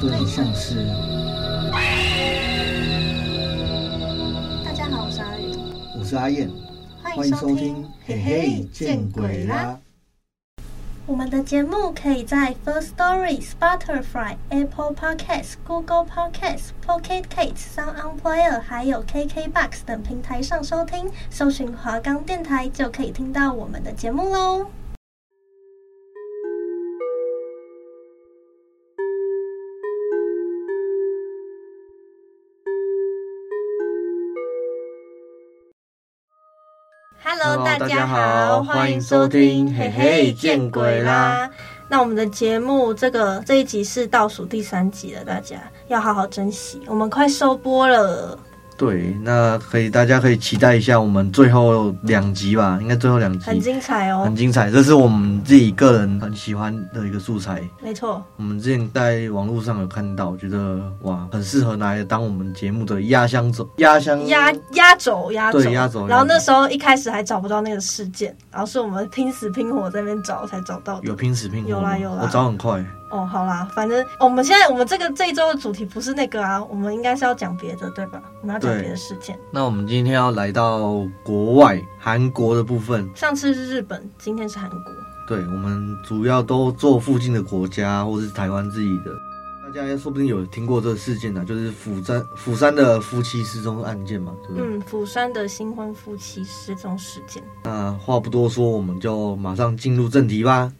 对象是？大家好，我是阿宇，我是阿燕，欢迎收听。嘿嘿，见鬼啦！我们的节目可以在 First Story、Spotify、Apple Podcasts、Google Podcasts、Pocket Casts、Sound On Player，还有 KKBox 等平台上收听，搜寻华冈电台就可以听到我们的节目喽。Hello，大家好，欢迎收听，嘿嘿，见鬼啦！那我们的节目这个这一集是倒数第三集了，大家要好好珍惜，我们快收播了。对，那可以，大家可以期待一下我们最后两集吧，应该最后两集很精彩哦，很精彩，这是我们自己个人很喜欢的一个素材。没错，我们之前在网络上有看到，觉得哇，很适合拿来当我们节目的压箱走压箱压压轴压轴，对压轴。然后那时候一开始还找不到那个事件，然后是我们拼死拼活在那边找才找到的。有拼死拼活，有啦有啦，我找很快。哦，好啦，反正我们现在我们这个这一周的主题不是那个啊，我们应该是要讲别的，对吧？我们要讲别的事件。那我们今天要来到国外韩国的部分。上次是日本，今天是韩国。对，我们主要都做附近的国家，或是台湾自己的。大家说不定有听过这个事件呢，就是釜山釜山的夫妻失踪案件嘛，对不对？嗯，釜山的新婚夫妻失踪事件。那话不多说，我们就马上进入正题吧。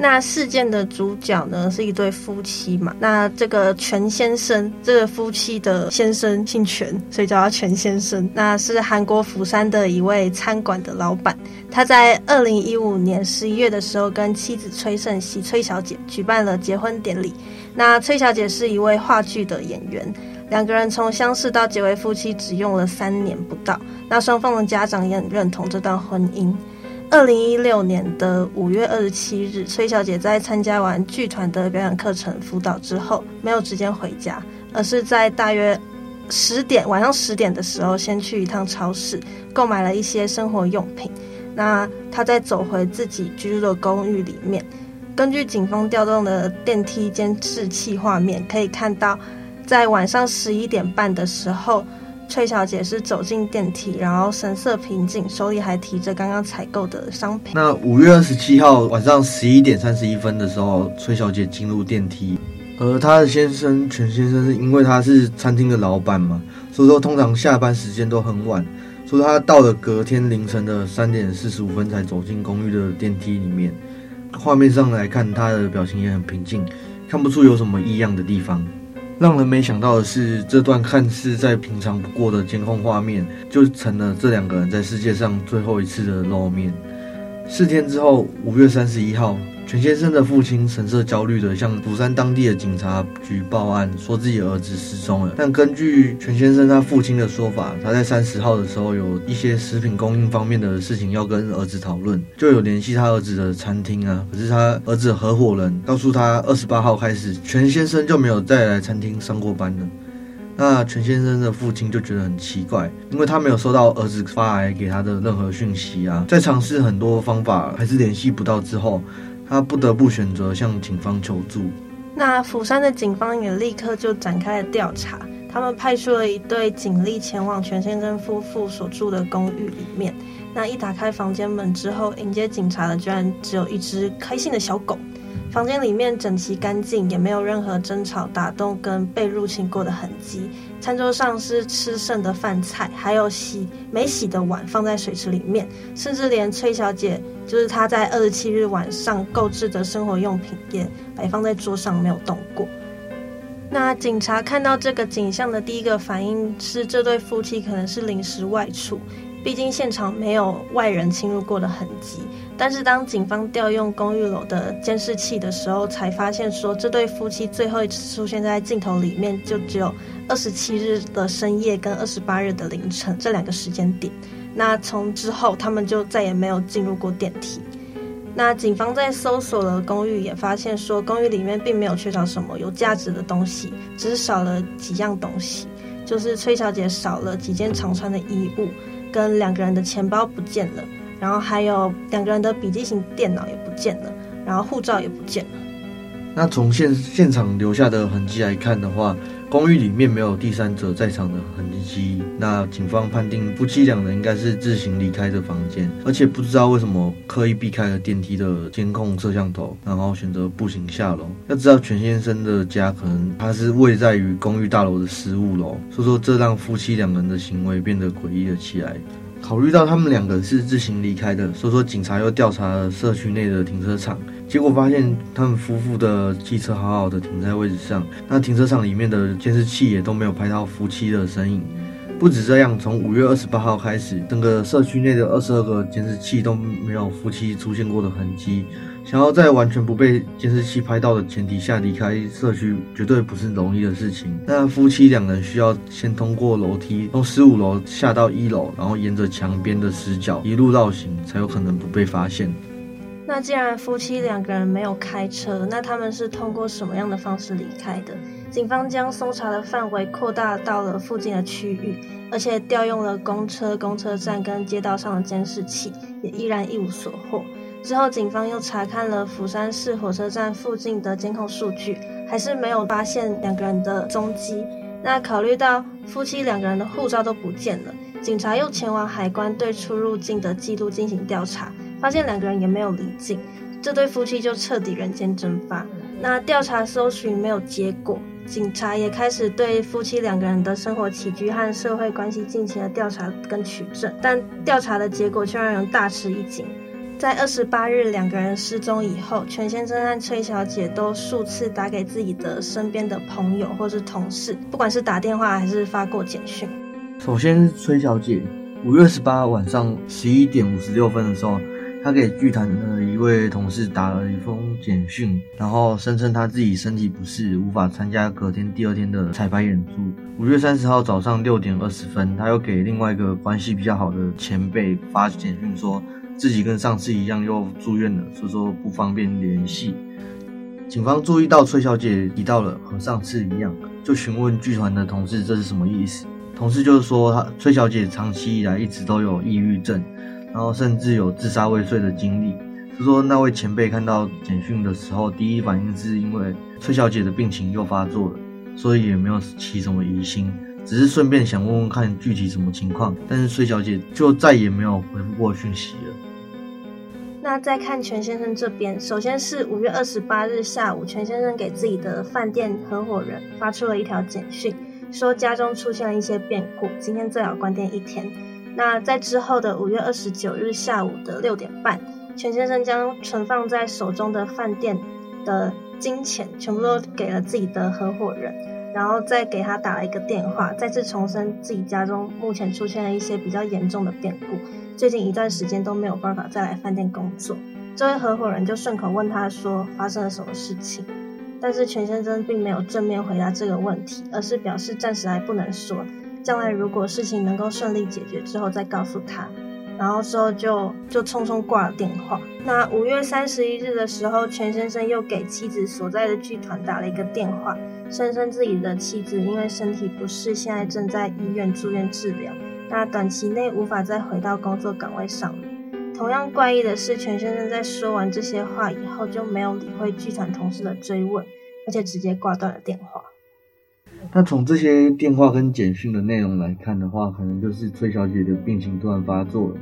那事件的主角呢，是一对夫妻嘛？那这个全先生，这个夫妻的先生姓全，所以叫他全先生。那是韩国釜山的一位餐馆的老板。他在二零一五年十一月的时候，跟妻子崔胜熙崔小姐举办了结婚典礼。那崔小姐是一位话剧的演员，两个人从相识到结为夫妻只用了三年不到。那双方的家长也很认同这段婚姻。二零一六年的五月二十七日，崔小姐在参加完剧团的表演课程辅导之后，没有直接回家，而是在大约十点晚上十点的时候，先去一趟超市购买了一些生活用品。那她再走回自己居住的公寓里面，根据警方调动的电梯监视器画面，可以看到，在晚上十一点半的时候。崔小姐是走进电梯，然后神色平静，手里还提着刚刚采购的商品。那五月二十七号晚上十一点三十一分的时候，崔小姐进入电梯，而她的先生全先生是因为他是餐厅的老板嘛，所以说通常下班时间都很晚，所以他到了隔天凌晨的三点四十五分才走进公寓的电梯里面。画面上来看，他的表情也很平静，看不出有什么异样的地方。让人没想到的是，这段看似再平常不过的监控画面，就成了这两个人在世界上最后一次的露面。四天之后，五月三十一号。全先生的父亲神色焦虑地向釜山当地的警察局报案，说自己儿子失踪了。但根据全先生他父亲的说法，他在三十号的时候有一些食品供应方面的事情要跟儿子讨论，就有联系他儿子的餐厅啊。可是他儿子合伙人告诉他，二十八号开始，全先生就没有再来餐厅上过班了。那全先生的父亲就觉得很奇怪，因为他没有收到儿子发来给他的任何讯息啊。在尝试很多方法还是联系不到之后。他不得不选择向警方求助。那釜山的警方也立刻就展开了调查，他们派出了一对警力前往全先生夫妇所住的公寓里面。那一打开房间门之后，迎接警察的居然只有一只开心的小狗。房间里面整齐干净，也没有任何争吵、打斗跟被入侵过的痕迹。餐桌上是吃剩的饭菜，还有洗没洗的碗放在水池里面，甚至连崔小姐就是她在二十七日晚上购置的生活用品也摆放在桌上，没有动过。那警察看到这个景象的第一个反应是，这对夫妻可能是临时外出。毕竟现场没有外人侵入过的痕迹，但是当警方调用公寓楼的监视器的时候，才发现说这对夫妻最后一次出现在镜头里面，就只有二十七日的深夜跟二十八日的凌晨这两个时间点。那从之后他们就再也没有进入过电梯。那警方在搜索了公寓，也发现说公寓里面并没有缺少什么有价值的东西，只是少了几样东西，就是崔小姐少了几件常穿的衣物。跟两个人的钱包不见了，然后还有两个人的笔记型电脑也不见了，然后护照也不见了。那从现现场留下的痕迹来看的话，公寓里面没有第三者在场的痕迹。那警方判定夫妻两人应该是自行离开的房间，而且不知道为什么刻意避开了电梯的监控摄像头，然后选择步行下楼。要知道全先生的家可能他是位在于公寓大楼的十五楼，所以说这让夫妻两人的行为变得诡异了起来。考虑到他们两个是自行离开的，所以说警察又调查了社区内的停车场，结果发现他们夫妇的汽车好好的停在位置上，那停车场里面的监视器也都没有拍到夫妻的身影。不止这样，从五月二十八号开始，整个社区内的二十二个监视器都没有夫妻出现过的痕迹。想要在完全不被监视器拍到的前提下离开社区，绝对不是容易的事情。那夫妻两人需要先通过楼梯，从十五楼下到一楼，然后沿着墙边的死角一路绕行，才有可能不被发现。那既然夫妻两个人没有开车，那他们是通过什么样的方式离开的？警方将搜查的范围扩大到了附近的区域，而且调用了公车、公车站跟街道上的监视器，也依然一无所获。之后，警方又查看了釜山市火车站附近的监控数据，还是没有发现两个人的踪迹。那考虑到夫妻两个人的护照都不见了，警察又前往海关对出入境的记录进行调查，发现两个人也没有离境，这对夫妻就彻底人间蒸发。那调查搜寻没有结果，警察也开始对夫妻两个人的生活起居和社会关系进行了调查跟取证，但调查的结果却让人大吃一惊。在二十八日两个人失踪以后，全先生和崔小姐都数次打给自己的身边的朋友或是同事，不管是打电话还是发过简讯。首先崔小姐，五月二十八晚上十一点五十六分的时候，他给剧团的一位同事打了一封简讯，然后声称他自己身体不适，无法参加隔天第二天的彩排演出。五月三十号早上六点二十分，他又给另外一个关系比较好的前辈发简讯说。自己跟上次一样又住院了，所以说不方便联系。警方注意到崔小姐提到了和上次一样，就询问剧团的同事这是什么意思。同事就是说，崔小姐长期以来一直都有抑郁症，然后甚至有自杀未遂的经历。是说那位前辈看到简讯的时候，第一反应是因为崔小姐的病情又发作了，所以也没有起什么疑心。只是顺便想问问看具体什么情况，但是崔小姐就再也没有回复过讯息了。那再看全先生这边，首先是五月二十八日下午，全先生给自己的饭店合伙人发出了一条简讯，说家中出现了一些变故，今天最好关店一天。那在之后的五月二十九日下午的六点半，全先生将存放在手中的饭店的金钱全部都给了自己的合伙人。然后再给他打了一个电话，再次重申自己家中目前出现了一些比较严重的变故，最近一段时间都没有办法再来饭店工作。这位合伙人就顺口问他说发生了什么事情，但是全先生并没有正面回答这个问题，而是表示暂时还不能说，将来如果事情能够顺利解决之后再告诉他。然后之后就就匆匆挂了电话。那五月三十一日的时候，全先生又给妻子所在的剧团打了一个电话，声称自己的妻子因为身体不适，现在正在医院住院治疗，那短期内无法再回到工作岗位上了。同样怪异的是，全先生在说完这些话以后就没有理会剧团同事的追问，而且直接挂断了电话。那从这些电话跟简讯的内容来看的话，可能就是崔小姐的病情突然发作了，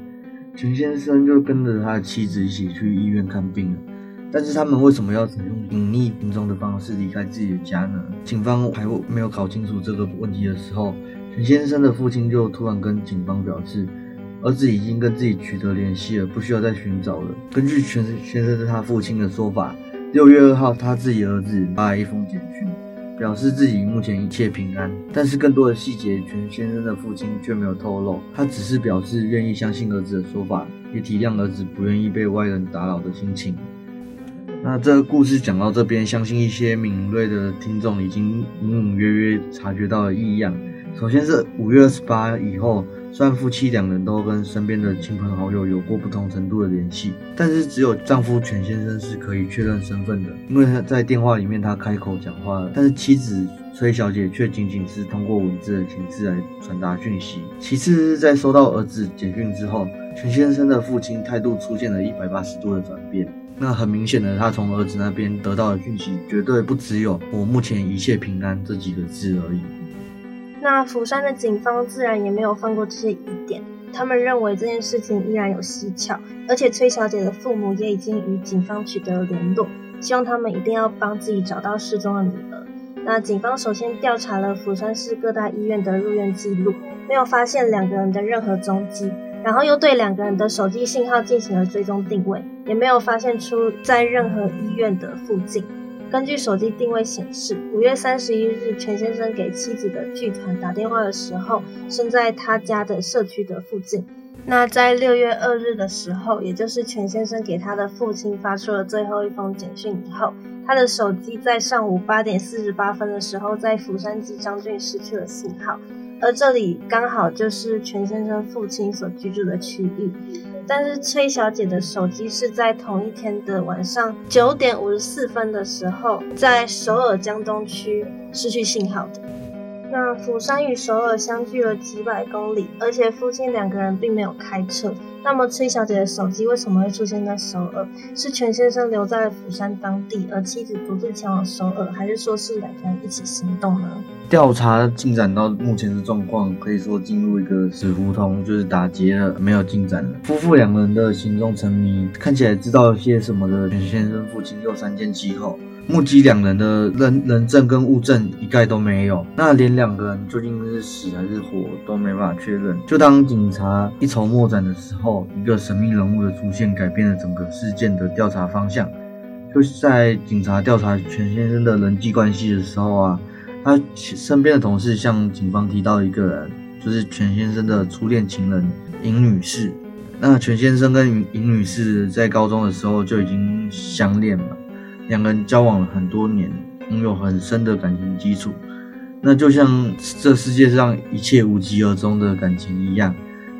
全先生就跟着他的妻子一起去医院看病了。但是他们为什么要采用隐匿行踪的方式离开自己的家呢？警方还没有搞清楚这个问题的时候，全先生的父亲就突然跟警方表示，儿子已经跟自己取得联系了，不需要再寻找了。根据全先生他父亲的说法，六月二号他自己儿子发了一封简讯，表示自己目前一切平安，但是更多的细节全先生的父亲却没有透露，他只是表示愿意相信儿子的说法，也体谅儿子不愿意被外人打扰的心情。那这个故事讲到这边，相信一些敏锐的听众已经隐隐约约察觉到了异样。首先是五月二十八以后，虽然夫妻两人都跟身边的亲朋好友有过不同程度的联系，但是只有丈夫全先生是可以确认身份的，因为他在电话里面他开口讲话了，但是妻子崔小姐却仅仅是通过文字的形式来传达讯息。其次是在收到儿子简讯之后，全先生的父亲态度出现了一百八十度的转变。那很明显的，他从儿子那边得到的讯息绝对不只有“我目前一切平安”这几个字而已。那釜山的警方自然也没有放过这些疑点，他们认为这件事情依然有蹊跷，而且崔小姐的父母也已经与警方取得了联络，希望他们一定要帮自己找到失踪的女儿。那警方首先调查了釜山市各大医院的入院记录，没有发现两个人的任何踪迹，然后又对两个人的手机信号进行了追踪定位，也没有发现出在任何医院的附近。根据手机定位显示，五月三十一日，全先生给妻子的剧团打电话的时候，身在他家的社区的附近。那在六月二日的时候，也就是全先生给他的父亲发出了最后一封简讯以后，他的手机在上午八点四十八分的时候，在釜山吉张郡失去了信号，而这里刚好就是全先生父亲所居住的区域。但是崔小姐的手机是在同一天的晚上九点五十四分的时候，在首尔江东区失去信号的。那釜山与首尔相距了几百公里，而且夫妻两个人并没有开车。那么崔小姐的手机为什么会出现在首尔？是全先生留在釜山当地，而妻子独自前往首尔，还是说是两个人一起行动呢？调查进展到目前的状况，可以说进入一个死胡同，就是打结了，没有进展了。夫妇两人的行踪成谜，看起来知道些什么的全先生父亲又三缄其口。目击两人的人人证跟物证一概都没有，那连两个人究竟是死还是活都没办法确认。就当警察一筹莫展的时候，一个神秘人物的出现改变了整个事件的调查方向。就在警察调查全先生的人际关系的时候啊，他身边的同事向警方提到一个人，就是全先生的初恋情人尹女士。那全先生跟尹女士在高中的时候就已经相恋了。两个人交往了很多年，拥有很深的感情基础，那就像这世界上一切无疾而终的感情一样。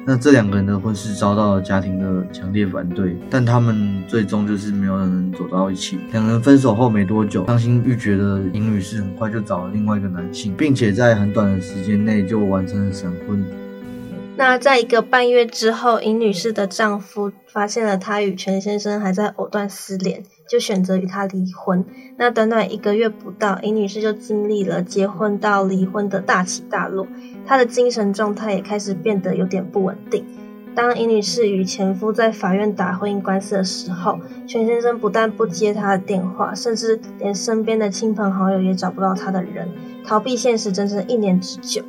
那这两个人的婚事遭到了家庭的强烈反对，但他们最终就是没有人走到一起。两人分手后没多久，伤心欲绝的尹女士很快就找了另外一个男性，并且在很短的时间内就完成了闪婚。那在一个半月之后，尹女士的丈夫发现了她与全先生还在藕断丝连。就选择与他离婚。那短短一个月不到，尹女士就经历了结婚到离婚的大起大落，她的精神状态也开始变得有点不稳定。当尹女士与前夫在法院打婚姻官司的时候，全先生不但不接她的电话，甚至连身边的亲朋好友也找不到他的人，逃避现实整整一年之久。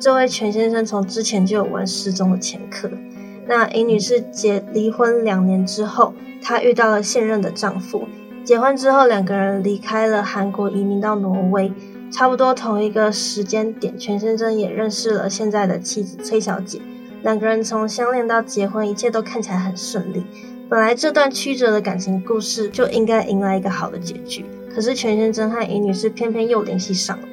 这位全先生从之前就有玩失踪的前科。那尹女士结离婚两年之后，她遇到了现任的丈夫。结婚之后，两个人离开了韩国，移民到挪威。差不多同一个时间点，全先生也认识了现在的妻子崔小姐。两个人从相恋到结婚，一切都看起来很顺利。本来这段曲折的感情故事就应该迎来一个好的结局，可是全先生和尹女士偏偏又联系上了。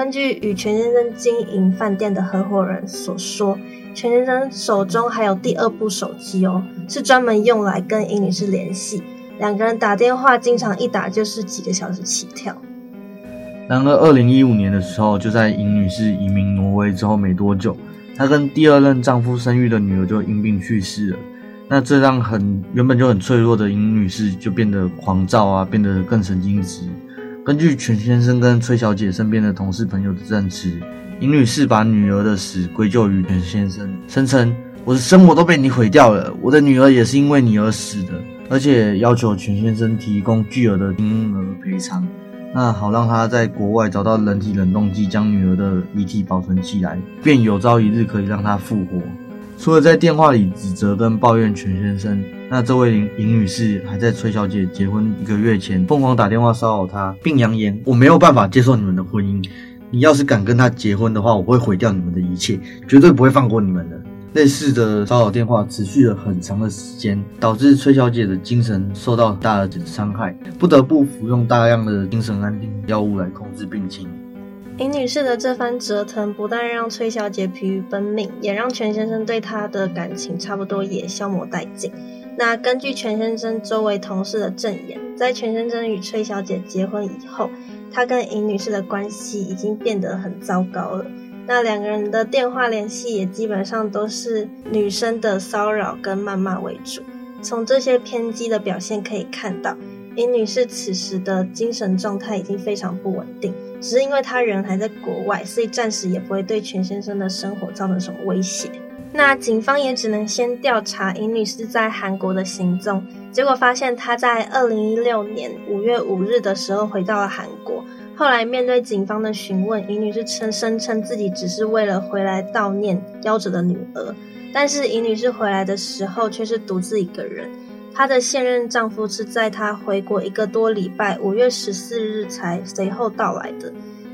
根据与全先生经营饭店的合伙人所说。全先生手中还有第二部手机哦，是专门用来跟尹女士联系。两个人打电话，经常一打就是几个小时起跳。然而，二零一五年的时候，就在尹女士移民挪威之后没多久，她跟第二任丈夫生育的女儿就因病去世了。那这让很原本就很脆弱的尹女士就变得狂躁啊，变得更神经质。根据全先生跟崔小姐身边的同事朋友的证词。尹女士把女儿的死归咎于全先生，声称我的生活都被你毁掉了，我的女儿也是因为你而死的。而且要求全先生提供巨额的金额赔偿，那好让他在国外找到人体冷冻机，将女儿的遗体保存起来，便有朝一日可以让她复活。除了在电话里指责跟抱怨全先生，那这位尹女士还在崔小姐结婚一个月前疯狂打电话骚扰她，并扬言我没有办法接受你们的婚姻，你要是敢跟她结婚的话，我会毁掉你们的一切，绝对不会放过你们的。类似的骚扰电话持续了很长的时间，导致崔小姐的精神受到很大的伤害，不得不服用大量的精神安定药物来控制病情。尹女士的这番折腾，不但让崔小姐疲于奔命，也让全先生对她的感情差不多也消磨殆尽。那根据全先生周围同事的证言，在全先生与崔小姐结婚以后，他跟尹女士的关系已经变得很糟糕了。那两个人的电话联系也基本上都是女生的骚扰跟谩骂为主。从这些偏激的表现可以看到，尹女士此时的精神状态已经非常不稳定。只是因为她人还在国外，所以暂时也不会对全先生的生活造成什么威胁。那警方也只能先调查尹女士在韩国的行踪，结果发现她在二零一六年五月五日的时候回到了韩国。后来面对警方的询问，尹女士称声称自己只是为了回来悼念夭折的女儿，但是尹女士回来的时候却是独自一个人。她的现任丈夫是在她回国一个多礼拜，五月十四日才随后到来的，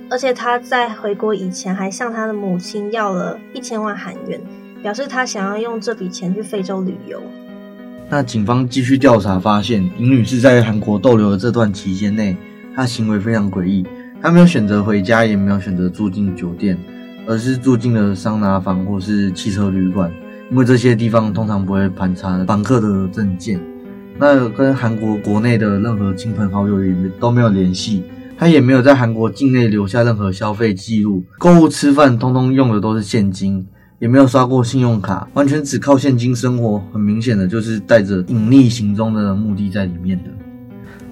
而且她在回国以前还向她的母亲要了一千万韩元，表示他想要用这笔钱去非洲旅游。那警方继续调查，发现尹女士在韩国逗留的这段期间内，她行为非常诡异。她没有选择回家，也没有选择住进酒店，而是住进了桑拿房或是汽车旅馆，因为这些地方通常不会盘查房客的证件。那跟韩国国内的任何亲朋好友也都没有联系，她也没有在韩国境内留下任何消费记录，购物吃饭通通用的都是现金，也没有刷过信用卡，完全只靠现金生活，很明显的就是带着隐匿行踪的目的在里面的。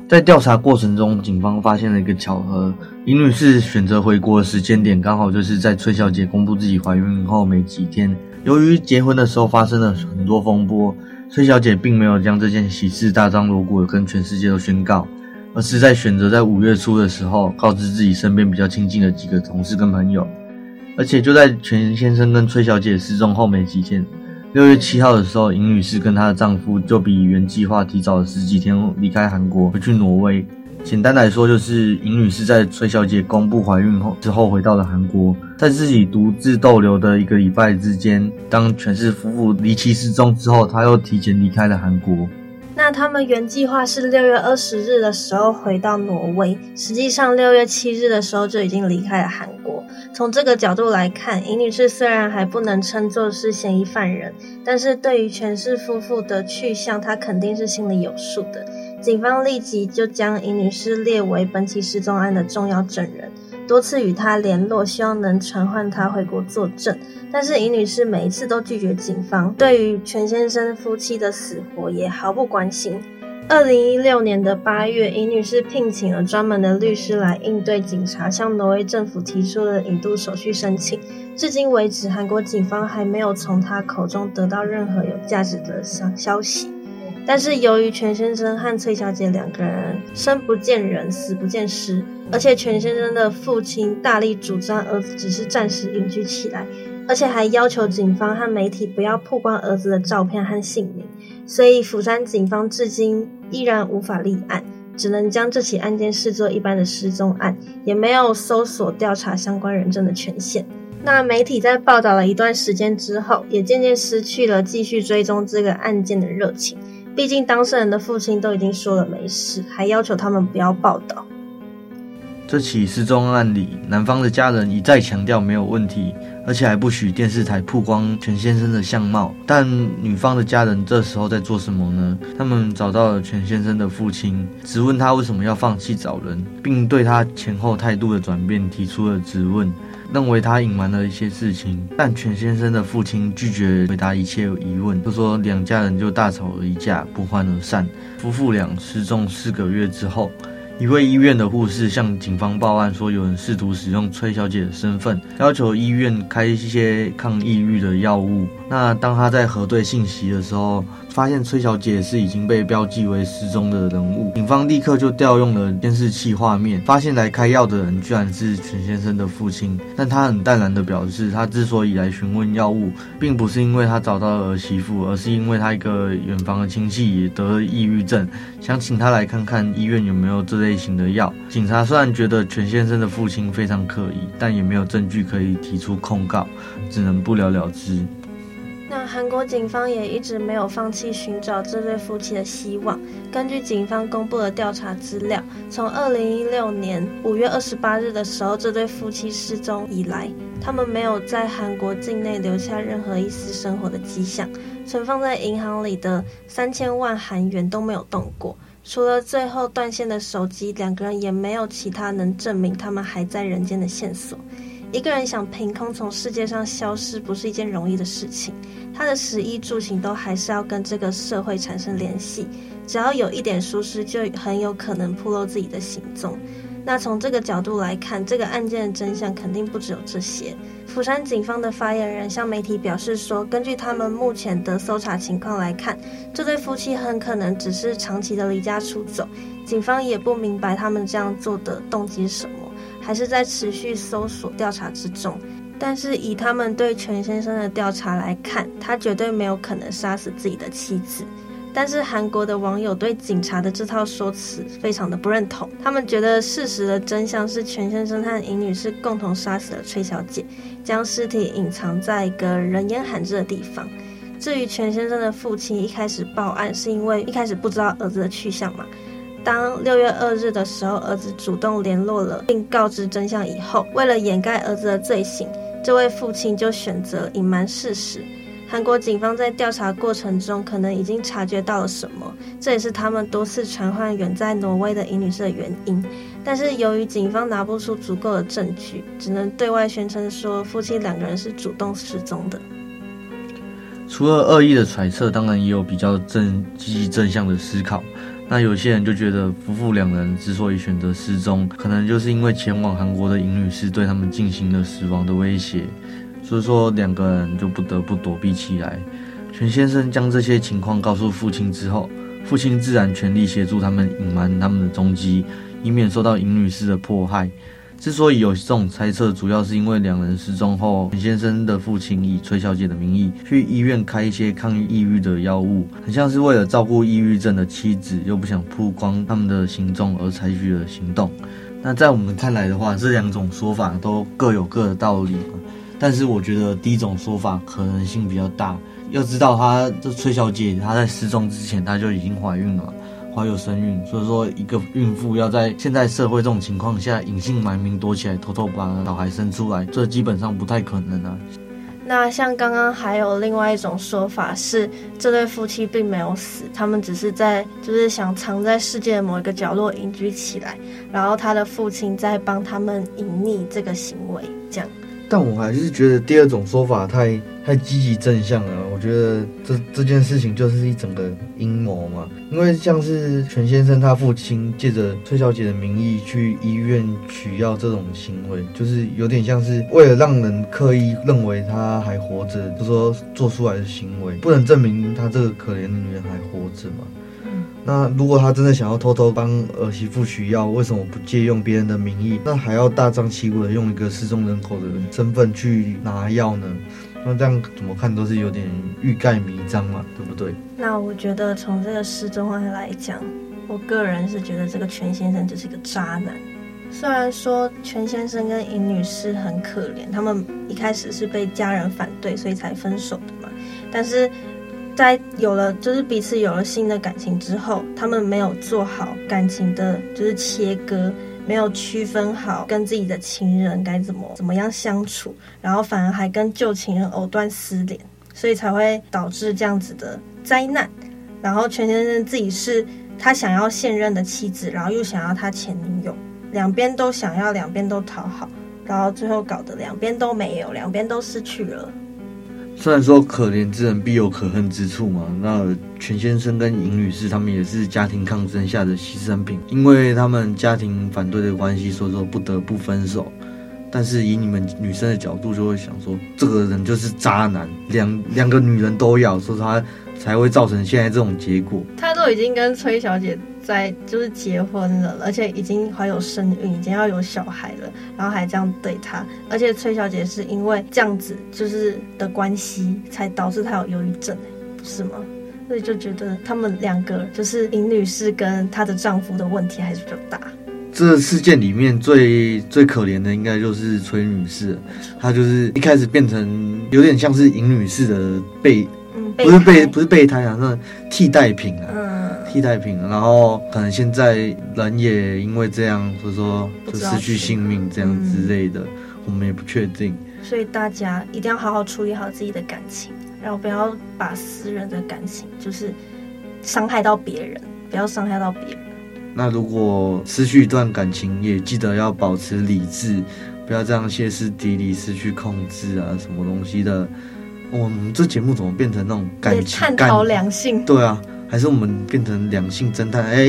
在调查过程中，警方发现了一个巧合：尹女士选择回国的时间点刚好就是在崔小姐公布自己怀孕后没几天。由于结婚的时候发生了很多风波，崔小姐并没有将这件喜事大张锣鼓的跟全世界都宣告，而是在选择在五月初的时候告知自己身边比较亲近的几个同事跟朋友。而且就在全先生跟崔小姐失踪后没几天。六月七号的时候，尹女士跟她的丈夫就比原计划提早了十几天离开韩国，回去挪威。简单来说，就是尹女士在崔小姐公布怀孕后之后回到了韩国，在自己独自逗留的一个礼拜之间，当全氏夫妇离奇失踪之后，她又提前离开了韩国。那他们原计划是六月二十日的时候回到挪威，实际上六月七日的时候就已经离开了韩国。从这个角度来看，尹女士虽然还不能称作是嫌疑犯人，但是对于全氏夫妇的去向，她肯定是心里有数的。警方立即就将尹女士列为本起失踪案的重要证人，多次与她联络，希望能传唤她回国作证。但是尹女士每一次都拒绝警方，对于全先生夫妻的死活也毫不关心。二零一六年的八月，尹女士聘请了专门的律师来应对警察向挪威政府提出的引渡手续申请。至今为止，韩国警方还没有从他口中得到任何有价值的消消息。但是由于全先生和崔小姐两个人生不见人，死不见尸，而且全先生的父亲大力主张儿子只是暂时隐居起来，而且还要求警方和媒体不要曝光儿子的照片和姓名。所以，釜山警方至今依然无法立案，只能将这起案件视作一般的失踪案，也没有搜索调查相关人证的权限。那媒体在报道了一段时间之后，也渐渐失去了继续追踪这个案件的热情。毕竟当事人的父亲都已经说了没事，还要求他们不要报道。这起失踪案里，男方的家人一再强调没有问题。而且还不许电视台曝光全先生的相貌，但女方的家人这时候在做什么呢？他们找到了全先生的父亲，质问他为什么要放弃找人，并对他前后态度的转变提出了质问，认为他隐瞒了一些事情。但全先生的父亲拒绝回答一切疑问，就说两家人就大吵了一架，不欢而散。夫妇俩失踪四个月之后。一位医院的护士向警方报案说，有人试图使用崔小姐的身份，要求医院开一些抗抑郁的药物。那当他在核对信息的时候，发现崔小姐是已经被标记为失踪的人物，警方立刻就调用了监视器画面，发现来开药的人居然是全先生的父亲。但他很淡然地表示，他之所以来询问药物，并不是因为他找到了儿媳妇，而是因为他一个远房的亲戚也得了抑郁症，想请他来看看医院有没有这类型的药。警察虽然觉得全先生的父亲非常可疑，但也没有证据可以提出控告，只能不了了之。那韩国警方也一直没有放弃寻找这对夫妻的希望。根据警方公布的调查资料，从二零一六年五月二十八日的时候，这对夫妻失踪以来，他们没有在韩国境内留下任何一丝生活的迹象，存放在银行里的三千万韩元都没有动过。除了最后断线的手机，两个人也没有其他能证明他们还在人间的线索。一个人想凭空从世界上消失，不是一件容易的事情。他的食衣住行都还是要跟这个社会产生联系，只要有一点疏失，就很有可能暴露自己的行踪。那从这个角度来看，这个案件的真相肯定不只有这些。釜山警方的发言人向媒体表示说，根据他们目前的搜查情况来看，这对夫妻很可能只是长期的离家出走。警方也不明白他们这样做的动机是什么。还是在持续搜索调查之中，但是以他们对全先生的调查来看，他绝对没有可能杀死自己的妻子。但是韩国的网友对警察的这套说辞非常的不认同，他们觉得事实的真相是全先生和尹女士共同杀死了崔小姐，将尸体隐藏在一个人烟罕至的地方。至于全先生的父亲一开始报案，是因为一开始不知道儿子的去向嘛。当六月二日的时候，儿子主动联络了，并告知真相以后，为了掩盖儿子的罪行，这位父亲就选择隐瞒事实。韩国警方在调查过程中，可能已经察觉到了什么，这也是他们多次传唤远在挪威的尹女士的原因。但是由于警方拿不出足够的证据，只能对外宣称说夫妻两个人是主动失踪的。除了恶意的揣测，当然也有比较正积极正向的思考。那有些人就觉得，夫妇两人之所以选择失踪，可能就是因为前往韩国的尹女士对他们进行了死亡的威胁，所以说两个人就不得不躲避起来。全先生将这些情况告诉父亲之后，父亲自然全力协助他们隐瞒他们的踪迹，以免受到尹女士的迫害。之所以有这种猜测，主要是因为两人失踪后，陈先生的父亲以崔小姐的名义去医院开一些抗抑郁的药物，很像是为了照顾抑郁症的妻子，又不想曝光他们的行踪而采取了行动。那在我们看来的话，这两种说法都各有各的道理，但是我觉得第一种说法可能性比较大。要知道，她这崔小姐她在失踪之前，她就已经怀孕了。怀有身孕，所以说一个孕妇要在现在社会这种情况下隐姓埋名躲起来，偷偷把小孩生出来，这基本上不太可能啊。那像刚刚还有另外一种说法是，这对夫妻并没有死，他们只是在就是想藏在世界的某一个角落隐居起来，然后他的父亲在帮他们隐匿这个行为，这样。但我还是觉得第二种说法太太积极正向了。我觉得这这件事情就是一整个阴谋嘛。因为像是全先生他父亲借着崔小姐的名义去医院取药这种行为，就是有点像是为了让人刻意认为他还活着，就说做出来的行为，不能证明他这个可怜的女人还活着嘛。那如果他真的想要偷偷帮儿媳妇取药，为什么不借用别人的名义？那还要大张旗鼓的用一个失踪人口的身份去拿药呢？那这样怎么看都是有点欲盖弥彰嘛，对不对？那我觉得从这个失踪案来讲，我个人是觉得这个全先生就是一个渣男。虽然说全先生跟尹女士很可怜，他们一开始是被家人反对，所以才分手的嘛，但是。在有了就是彼此有了新的感情之后，他们没有做好感情的，就是切割，没有区分好跟自己的情人该怎么怎么样相处，然后反而还跟旧情人藕断丝连，所以才会导致这样子的灾难。然后全先生自己是他想要现任的妻子，然后又想要他前女友，两边都想要，两边都讨好，然后最后搞得两边都没有，两边都失去了。虽然说可怜之人必有可恨之处嘛，那全先生跟尹女士他们也是家庭抗争下的牺牲品，因为他们家庭反对的关系，所以说不得不分手。但是以你们女生的角度，就会想说，这个人就是渣男，两两个女人都要，所以他才会造成现在这种结果。他都已经跟崔小姐在就是结婚了，而且已经怀有身孕，已经要有小孩了，然后还这样对他，而且崔小姐是因为这样子就是的关系，才导致她有忧郁症，不是吗？所以就觉得他们两个就是尹女士跟她的丈夫的问题还是比较大。这事件里面最最可怜的应该就是崔女士，她就是一开始变成有点像是尹女士的备。不是备不是备胎啊，那替代品啊，嗯、替代品。然后可能现在人也因为这样，所以说就失去性命这样之类的，嗯、我们也不确定。所以大家一定要好好处理好自己的感情，然后不要把私人的感情就是伤害到别人，不要伤害到别人。那如果失去一段感情，也记得要保持理智，不要这样歇斯底里、失去控制啊，什么东西的。我们这节目怎么变成那种感情探讨两性？对啊，还是我们变成两性侦探？哎，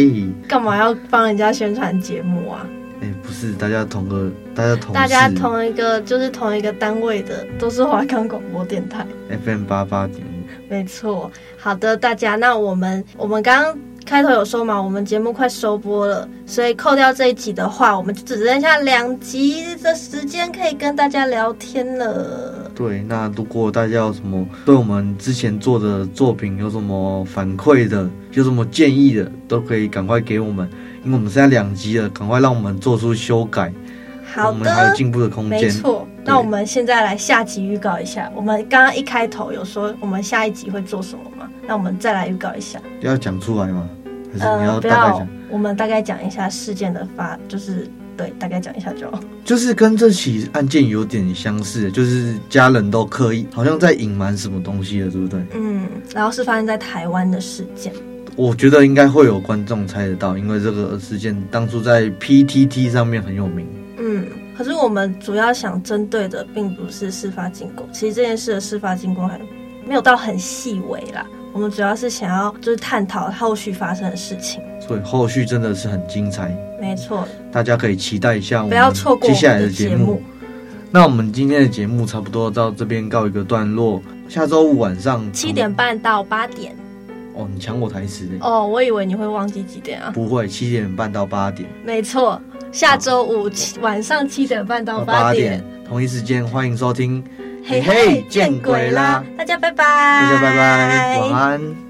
干嘛要帮人家宣传节目啊？哎，不是，大家同个，大家同，大家同一个，就是同一个单位的，都是华冈广播电台 FM 八八点五。没错，好的，大家，那我们我们刚刚。开头有说嘛，我们节目快收播了，所以扣掉这一集的话，我们就只剩下两集的时间可以跟大家聊天了。对，那如果大家有什么对我们之前做的作品有什么反馈的，有什么建议的，都可以赶快给我们，因为我们现在两集了，赶快让我们做出修改。好的，我们还有进步的空间。没错，那我们现在来下集预告一下。我们刚刚一开头有说我们下一集会做什么吗？那我们再来预告一下。要讲出来吗？还是你要大概讲，我们大概讲一下事件的发，就是对，大概讲一下就好。就是跟这起案件有点相似，就是家人都刻意好像在隐瞒什么东西了，对不对？嗯，然后是发生在台湾的事件。我觉得应该会有观众猜得到，因为这个事件当初在 PTT 上面很有名。嗯，可是我们主要想针对的并不是事发经过，其实这件事的事发经过还没有到很细微啦。我们主要是想要就是探讨后续发生的事情，所以后续真的是很精彩。没错，大家可以期待一下，不要错过接下来的节目。那我们今天的节目差不多到这边告一个段落，下周五晚上七点半到八点。哦，你抢我台词哦，我以为你会忘记几点啊？不会，七点半到八点。没错，下周五晚上七点半到八点，同一时间欢迎收听。嘿嘿，见鬼啦！大家拜拜，大家拜拜，晚安。